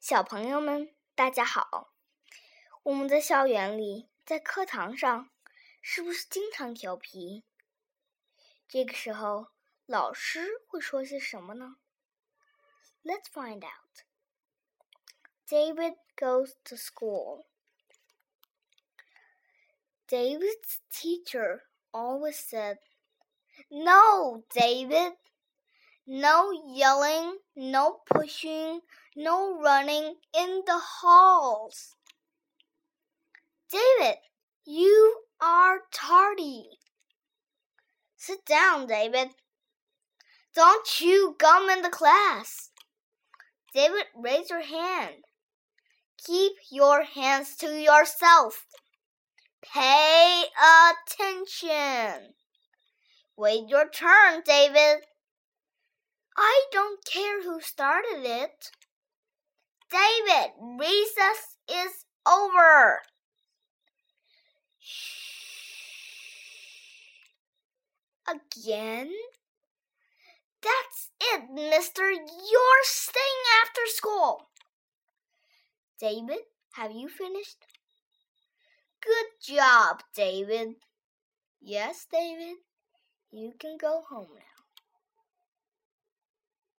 小朋友们，大家好！我们在校园里，在课堂上，是不是经常调皮？这个时候，老师会说些什么呢？Let's find out. David goes to school. David's teacher always said, No, David. No yelling, no pushing, no running in the halls. David, you are tardy. Sit down, David. Don't chew gum in the class. David, raise your hand. Keep your hands to yourself. Pay attention. Wait your turn, David. I don't care who started it. David, recess is over. Again? That's it, mister. You're staying after school. David, have you finished? Good job, David. Yes, David. You can go home now.